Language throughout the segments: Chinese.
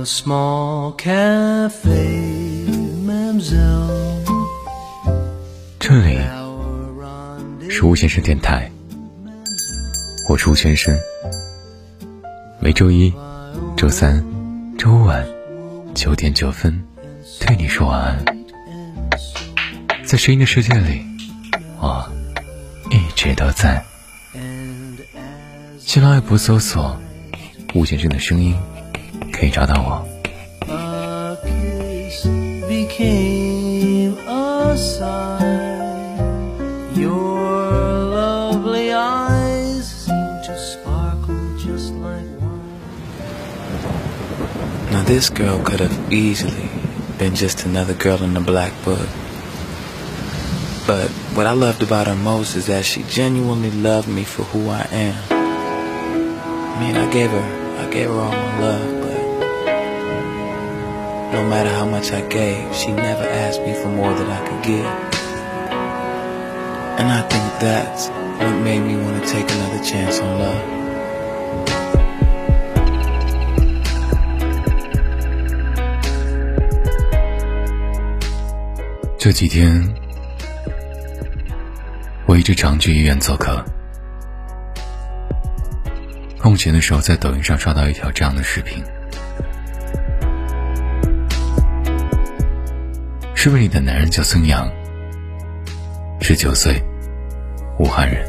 a small cafe, Mamselle. 这里是吴先生电台，我是吴先生。每周一、周三、周五晚九点九分，对你说晚安。在声音的世界里，我一直都在。新浪微博搜索“吴先生的声音”，可以找到我。 a kiss became a sigh, your lovely eyes seemed to sparkle just like wine. Now this girl could have easily been just another girl in the black book. But what I loved about her most is that she genuinely loved me for who I am. I mean, I gave her, I gave her all my love, but No matter how much I gave, she never asked me for more than I could give. And I think that's what made me want to take another chance on love. 这几天，我一直常去医院做客。空闲的时候，在抖音上刷到一条这样的视频：视频里的男人叫孙杨，十九岁，武汉人。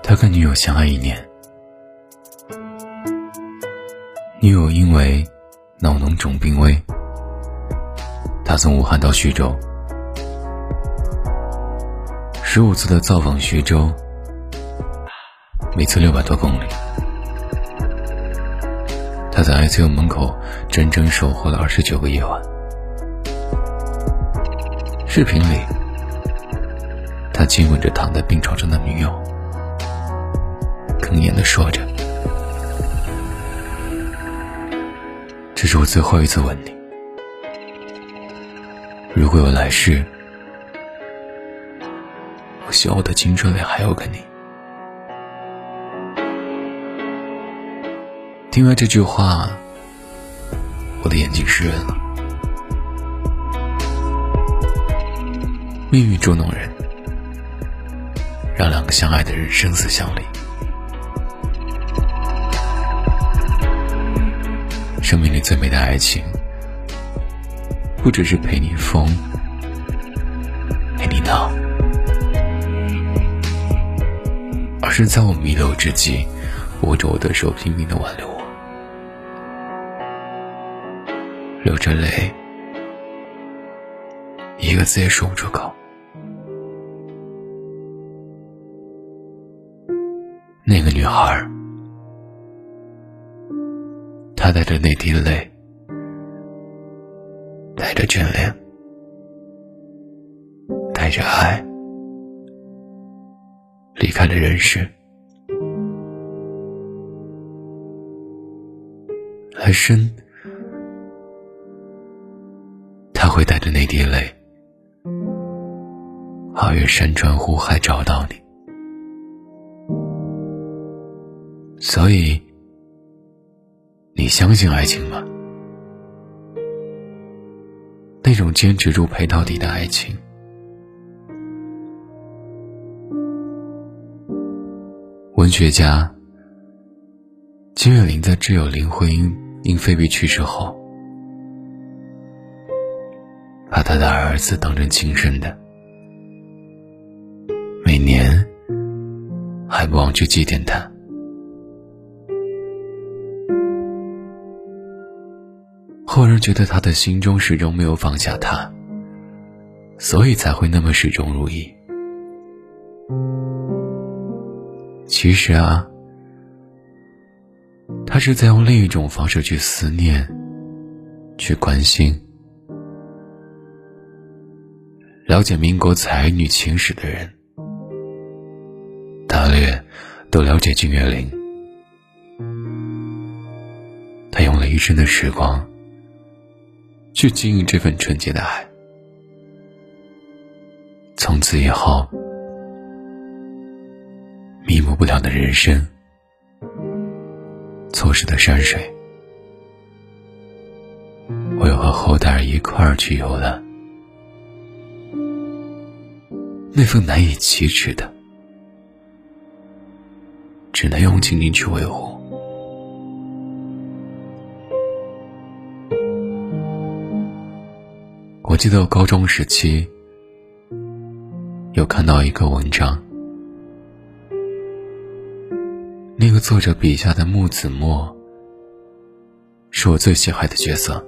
他跟女友相爱一年，女友因为脑脓肿病危。他从武汉到徐州，十五次的造访徐州，每次六百多公里。他在 ICU 门口整整守候了二十九个夜晚。视频里，他亲吻着躺在病床上的女友，哽咽的说着：“这是我最后一次吻你。”如果有来世，我希望我的青春里还有个你。听完这句话，我的眼睛湿润了。命运捉弄人，让两个相爱的人生死相离。生命里最美的爱情。不只是陪你疯，陪你闹，而是在我弥留之际，握着我的手，拼命的挽留我，流着泪，一个字也说不出口。那个女孩，她带着那滴泪。带着眷恋，带着爱，离开了人世。来生，他会带着那滴泪，跨越山川湖海找到你。所以，你相信爱情吗？那种坚持住陪到底的爱情。文学家金岳霖在挚友林徽因因肺病去世后，把他的儿子当成亲生的，每年还不忘去祭奠他。后人觉得他的心中始终没有放下他，所以才会那么始终如一。其实啊，他是在用另一种方式去思念，去关心。了解民国才女情史的人，大略都了解金岳霖。他用了一生的时光。去经营这份纯洁的爱。从此以后，弥补不了的人生，错失的山水，我又和后代一块儿去游了。那份难以启齿的，只能用精灵去维护。我记得我高中时期有看到一个文章，那个作者笔下的木子墨是我最喜爱的角色。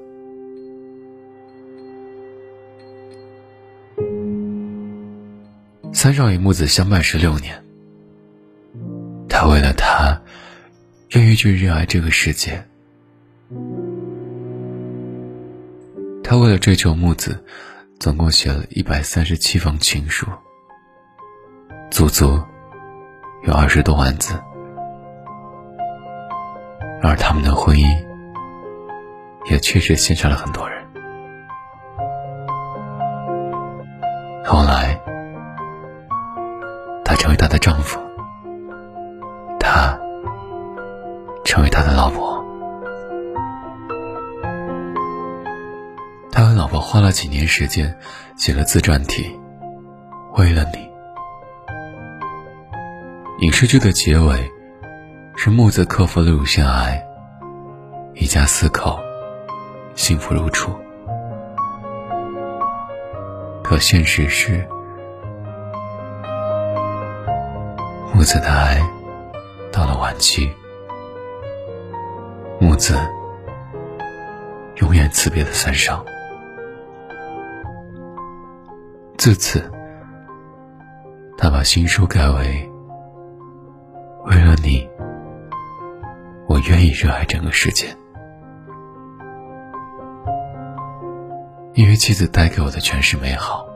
三少与木子相伴十六年，他为了她，愿意去热爱这个世界。他为了追求木子，总共写了一百三十七封情书，足足有二十多万字。而他们的婚姻，也确实羡煞了很多人。后来，他成为她的丈夫，几年时间写了自传体，为了你。影视剧的结尾是木子克服了乳腺癌，一家四口幸福如初。可现实是，木子的癌到了晚期，木子永远辞别了三少。自此，他把新书改为：“为了你，我愿意热爱整个世界。”因为妻子带给我的全是美好，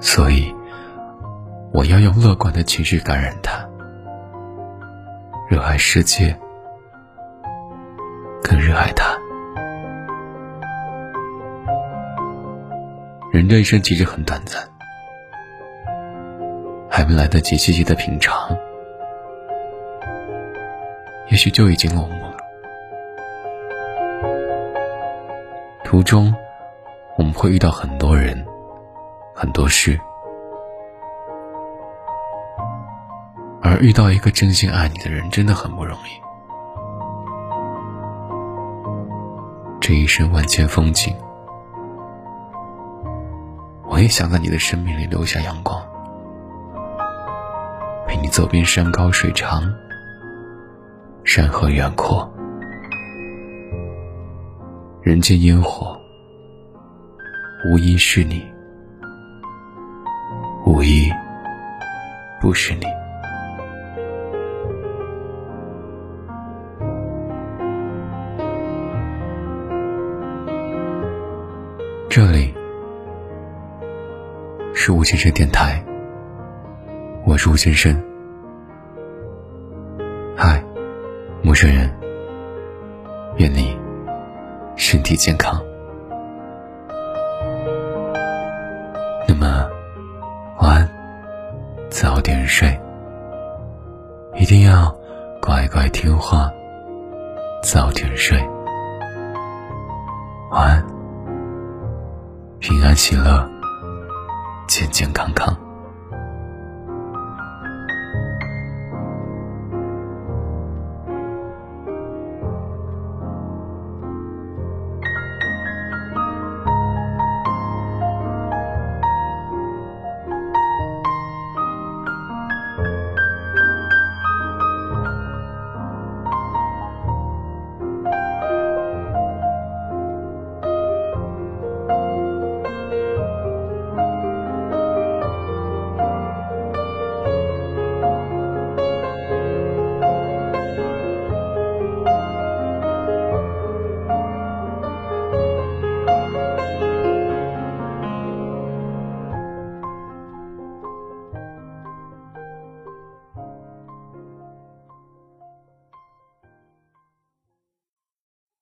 所以我要用乐观的情绪感染他，热爱世界，更热爱他。人这一生其实很短暂，还没来得及细细的品尝，也许就已经落幕了。途中，我们会遇到很多人，很多事，而遇到一个真心爱你的人，真的很不容易。这一生万千风景。我也想在你的生命里留下阳光，陪你走遍山高水长、山河远阔。人间烟火，无一是你，无一不是你。这里。是吴先生电台，我是吴先生。嗨，陌生人，愿你身体健康。那么，晚安，早点睡，一定要乖乖听话，早点睡。晚安，平安喜乐。健健康康。